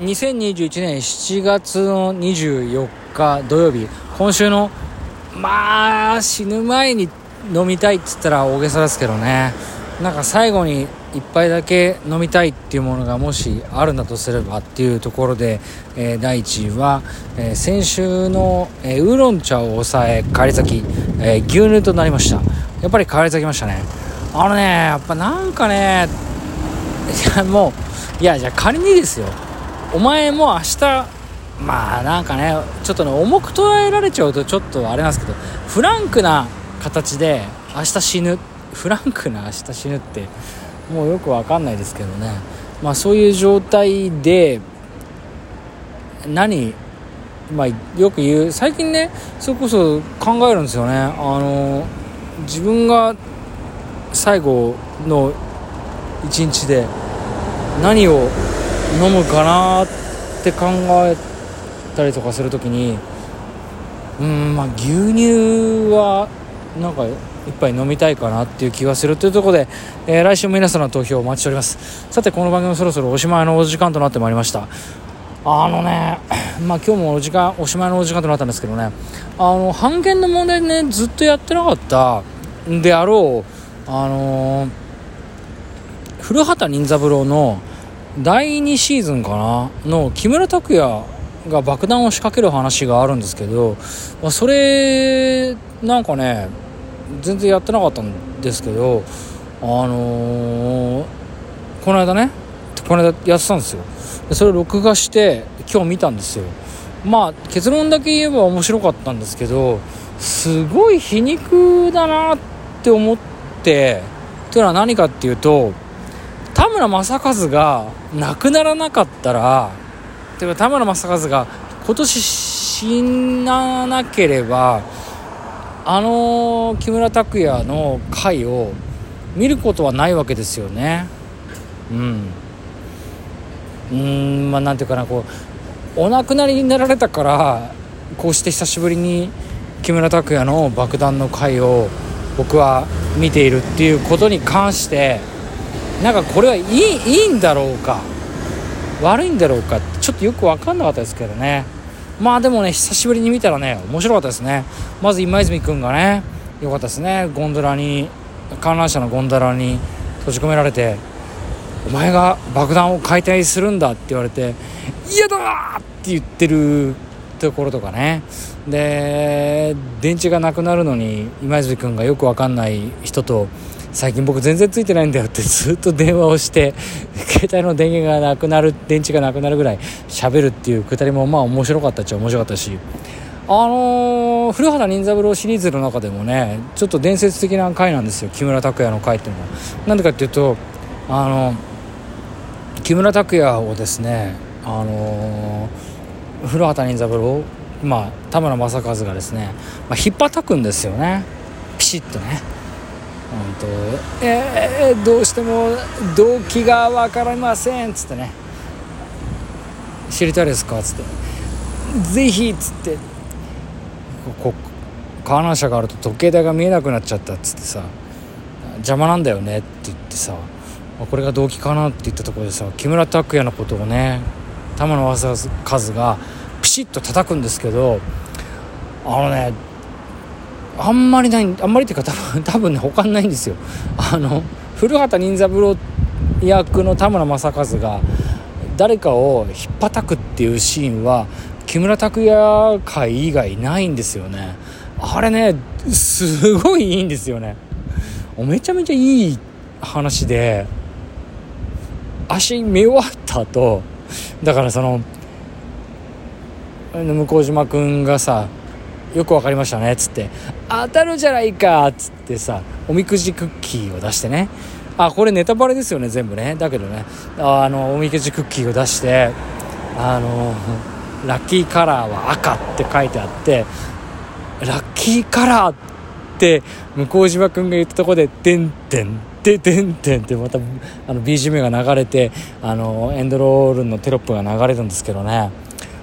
2021年7月の24日土曜日今週のまあ死ぬ前に飲みたいっつったら大げさですけどね。なんか最後に一杯だけ飲みたいっていうものがもしあるんだとすればっていうところで、えー、第1位は、えー、先週の、えー、ウーロン茶を抑え返り咲き、え牛乳となりました。やっぱり返り咲きましたね。あのねやっぱなんかねいやもういやじゃあ仮にですよ。お前も明日まあなんかねちょっとね重く捉えられちゃうとちょっとあれなんですけどフランクな形で明日死ぬフランクな明日死ぬってもうよくわかんないですけどね。まあそういう状態で何まあよく言う最近ねそれこそ考えるんですよね。あの自分が最後の一日で何を飲むかなって考えたりとかする時にうんまあ牛乳はなんか一杯飲みたいかなっていう気がするというところで、えー、来週も皆さんの投票をお待ちしております。さてこの番組もそろそろおしまいのお時間となってまいりました。あのねまあ今日もお時間おしまいのお時間となったんですけどね。あの半減の問題ねずっとやってなかったであろうあのー、古畑任三郎の第2シーズンかなの木村拓哉が爆弾を仕掛ける話があるんですけど、まあ、それなんかね全然やってなかったんですけどあのー、この間ねこの間やってたんですよ。それを録画して今日見たんですよ。まあ結論だけ言えば面白かったんですけどすごい皮肉だなって思ってというのは何かっていうと田村正和が亡くならなかったらていうか田村正和が今年死ななければあの木村拓哉の回を見ることはないわけですよね。うん。うんまあなんていうかなこうお亡くなりになられたからこうして久しぶりに木村拓哉の爆弾の回を僕は見ているっていうことに関してなんかこれはいいいいんだろうか。悪いんだろうかちょっとよく分かんなかったですけどね。まあでもね久しぶりに見たらね面白かったですね。まず今泉君がねよかったですね。ゴンドラに観覧車のゴンドラに閉じ込められて「お前が爆弾を解体するんだ」って言われて「嫌だ!」って言ってるところとかね。で電池がなくなるのに今泉君がよく分かんない人と最近僕全然ついてないんだよって ずっと電話をして携帯の電源がなくなる電池がなくなるぐらい喋るっていうくだりもまあ面白かったっちゃ面白かったしあのー、古畑任三郎シリーズの中でもねちょっと伝説的な回なんですよ木村拓哉の回っていうのは。なんでかっていうとあの木村拓哉をですねあのー、古畑任三郎まあ田村正和がですね、まあ、引っ張たくんですよね。ピシッとね。本当。えー、どうしても動機が分かりませんっつってね。知りたいですかっつって。ぜひっつって。こ観覧車があると時計台が見えなくなっちゃったっつってさ。邪魔なんだよねって言ってさ。これが動機かなって言ったところでさ木村拓哉のことをね玉野正和がピシッと叩くんですけどあのねあんまりないあんまりっていうか多分 多分ね他にないんですよ。あの古畑任三郎役の田村正和が誰かを引っ叩くっていうシーンは木村拓哉界以外ないんですよね。あれねすごいいいんですよね。めちゃめちゃいい話で足見終わった後だからその向島君がさよく分かりましたね」っつって「当たるじゃないか」っつってさおみくじクッキーを出してね。あこれネタバレですよね全部ね。だけどね。あのおみくじクッキーを出してあのラッキーカラーは赤って書いてあってラッキーカラーって向島君が言ったとこで「てんてんててんてん」ってまたあの BGM が流れてあのエンドロールのテロップが流れるんですけどね。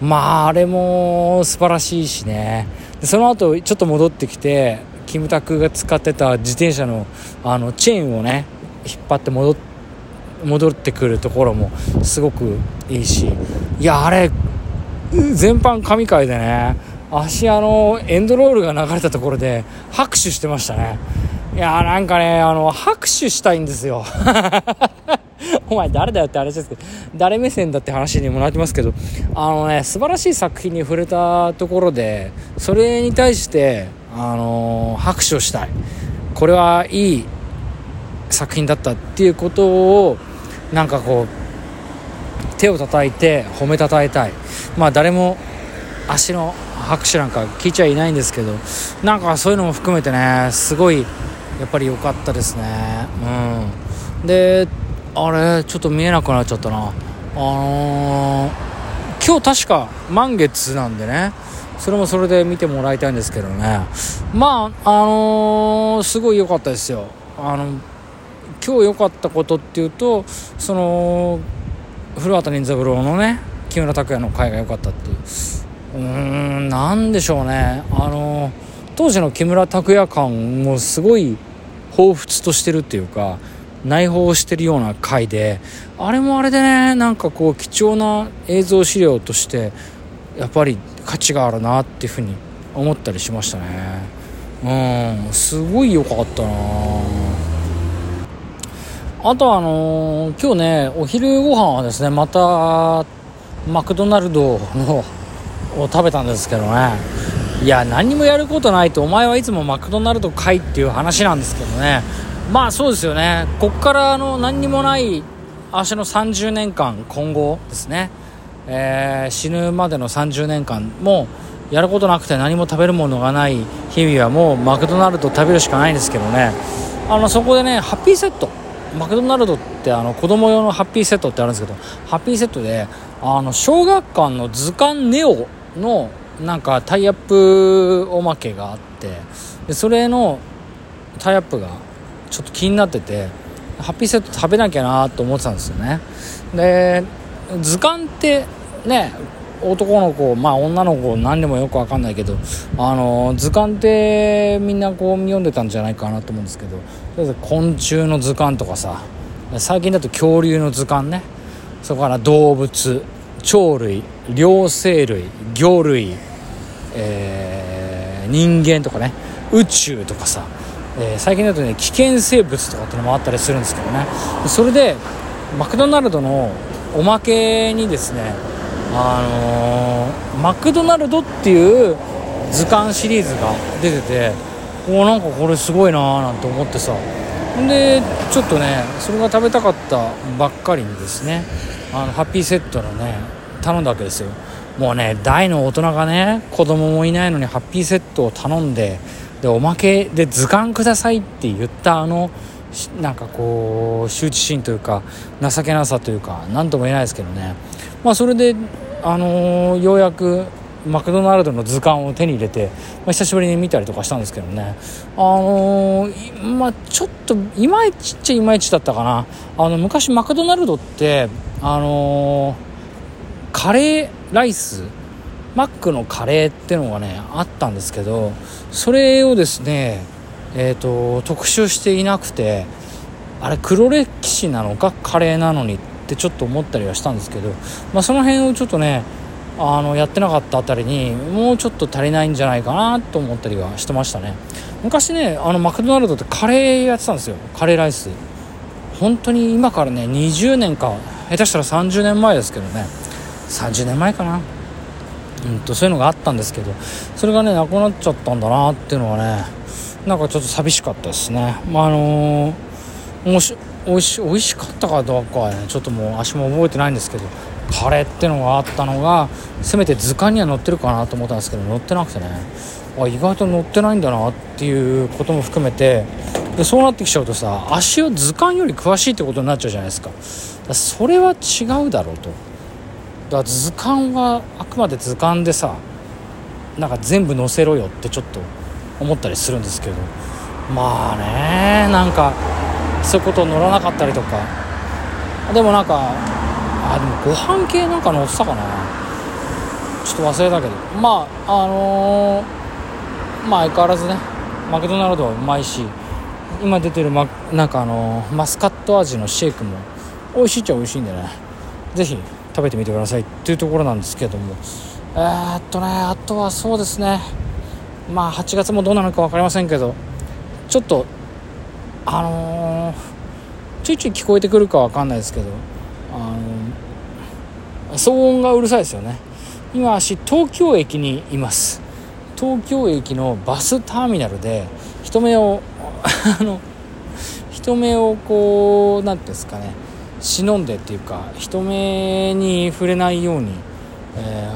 まああれも素晴らしいしね。でその後ちょっと戻ってきてキムタクが使ってた自転車のあのチェーンをね引っ張って戻ってくるところもすごくいいしいやあれ全般神回でね足あのエンドロールが流れたところで拍手してましたね。いやーなんかねあの拍手したいんですよ。お前誰だよって話ですけど誰目線だって話にもなってますけどあのね素晴らしい作品に触れたところでそれに対してあのー、拍手をしたい。これはいい作品だったっていうことをなんかこう手を叩いて褒めたたえたい。まあ誰も足の拍手なんか聞いちゃいないんですけどなんかそういうのも含めてねすごいやっぱり良かったですね。うん。であれ？ちょっと見えなくなっちゃったな。あのー、今日確か満月なんでね。それもそれで見てもらいたいんですけどね。まああのー、すごい良かったですよ。あの今日良かったことっていうとその古畑任三郎のね木村拓哉の回が良かったっていう。うーん何でしょうね。あの当時の木村拓哉感もすごい彷彿としてるっていうか内包してるような回であれもあれでねなんかこう貴重な映像資料としてやっぱり価値があるなっていうふうに思ったりしましたね。うんすごい良かったな。あとあのー、今日ねお昼ご飯はですねまたマクドナルドのを食べたんですけどね。いや何もやることないとお前はいつもマクドナルドかいっていう話なんですけどね。まあそうですよね。こっからあの何にもない足の30年間今後ですね、えー、死ぬまでの30年間もやることなくて何も食べるものがない日々はもうマクドナルド食べるしかないんですけどね。あのそこでねハッピーセット。マクドナルドってあの子供用のハッピーセットってあるんですけどハッピーセットであの小学館の図鑑ネオのなんかタイアップおまけがあってでそれのタイアップがちょっと気になっててハッピーセット食べなきゃなと思ってたんですよね。で図鑑ってね男の子まあ女の子何でもよく分かんないけどあの図鑑ってみんなこう読んでたんじゃないかなと思うんですけどとりあえず昆虫の図鑑とかさ最近だと恐竜の図鑑ね。それから動物鳥類両生類魚類、えー、人間とかね宇宙とかさ、えー、最近だとね危険生物とかってのもあったりするんですけどね。それでマクドナルドのおまけにですねあのー、マクドナルドっていう図鑑シリーズが出てておなんかこれすごいなーなんて思ってさ。ほんでちょっとねそれが食べたかったばっかりにですねあのハッピーセットのね頼んだわけですよ。もうね大の大人がね子供もいないのにハッピーセットを頼んででおまけで図鑑くださいって言ったあのなんかこう羞恥心というか情けなさというか何とも言えないですけどね。まあそれであの、ようやくマクドナルドの図鑑を手に入れて、まあ、久しぶりに見たりとかしたんですけどね。あのー、まあちょっといまいちっちゃいまいちだったかな。あの昔マクドナルドってあのーカレーライスマックのカレーっていうのがねあったんですけどそれをですねえーと、特集していなくてあれ黒歴史なのか？カレーなのにってちょっと思ったりはしたんですけど、まあ、その辺をちょっとねあのやってなかったあたりにもうちょっと足りないんじゃないかなと思ったりはしてましたね。昔ねあのマクドナルドってカレーやってたんですよ。カレーライス。本当に今からね20年か下手したら30年前ですけどね。30年前かな。うんとそういうのがあったんですけどそれがねなくなっちゃったんだなっていうのはねなんかちょっと寂しかったですね。まああのー、もしおいし美味しかったかどうかはねちょっともう足も覚えてないんですけどカレーってのがあったのがせめて図鑑には載ってるかなと思ったんですけど載ってなくてね。あ意外と載ってないんだなっていうことも含めてでそうなってきちゃうとさ足を図鑑より詳しいってことになっちゃうじゃないですか。それは違うだろうと。だから図鑑はあくまで図鑑でさなんか全部載せろよってちょっと思ったりするんですけど。まあねなんかそういうこと乗らなかったりとか。でもなんかあでもご飯系なんか載ってたかな。ちょっと忘れたけど。まああのー、まあ相変わらずねマクドナルドはうまいし今出てるマなんかあのー、マスカット味のシェイクも美味しいっちゃ美味しいんでね。是非食べてみてくださいっていうところなんですけども。えー、っとねあとはそうですね。まあ8月もどうなのか分かりませんけどちょっとあのー、ちょいちょい聞こえてくるか分かんないですけどあのー、騒音がうるさいですよね。今私東京駅にいます。東京駅のバスターミナルで人目を あの人目をこう何ていうんですかね。忍んでっていうか人目に触れないように、え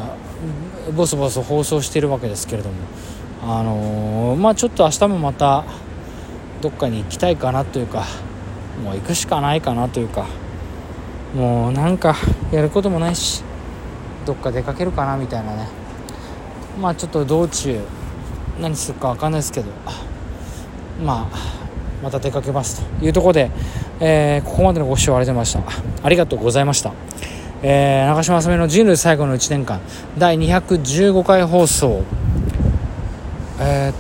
ー、ボソボソ放送してるわけですけれども。あのー、まあちょっと明日もまたどっかに行きたいかなというかもう行くしかないかなというかもうなんかやることもないしどっか出かけるかなみたいなね。まあちょっと道中何するか分かんないですけどまあまた出かけますというところで、えー、ここまでのご視聴ありがとうございました。ありがとうございました。えー、長嶋あさみの人類最後の1年間。第215回放送。えー、っ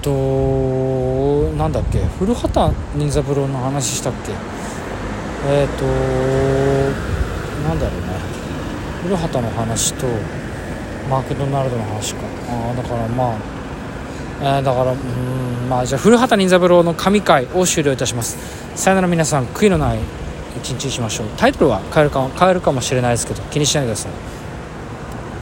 となんだっけ？古畑任三郎の話したっけ？えー、っとなんだろうね。古畑の話とマクドナルドの話か。あだからまあえー、だからうん。まあじゃあ古畑任三郎の神回を終了いたします。さよなら皆さん悔いのない一日にしましょう。タイトルは変えるか変えるかもしれないですけど気にしないでください。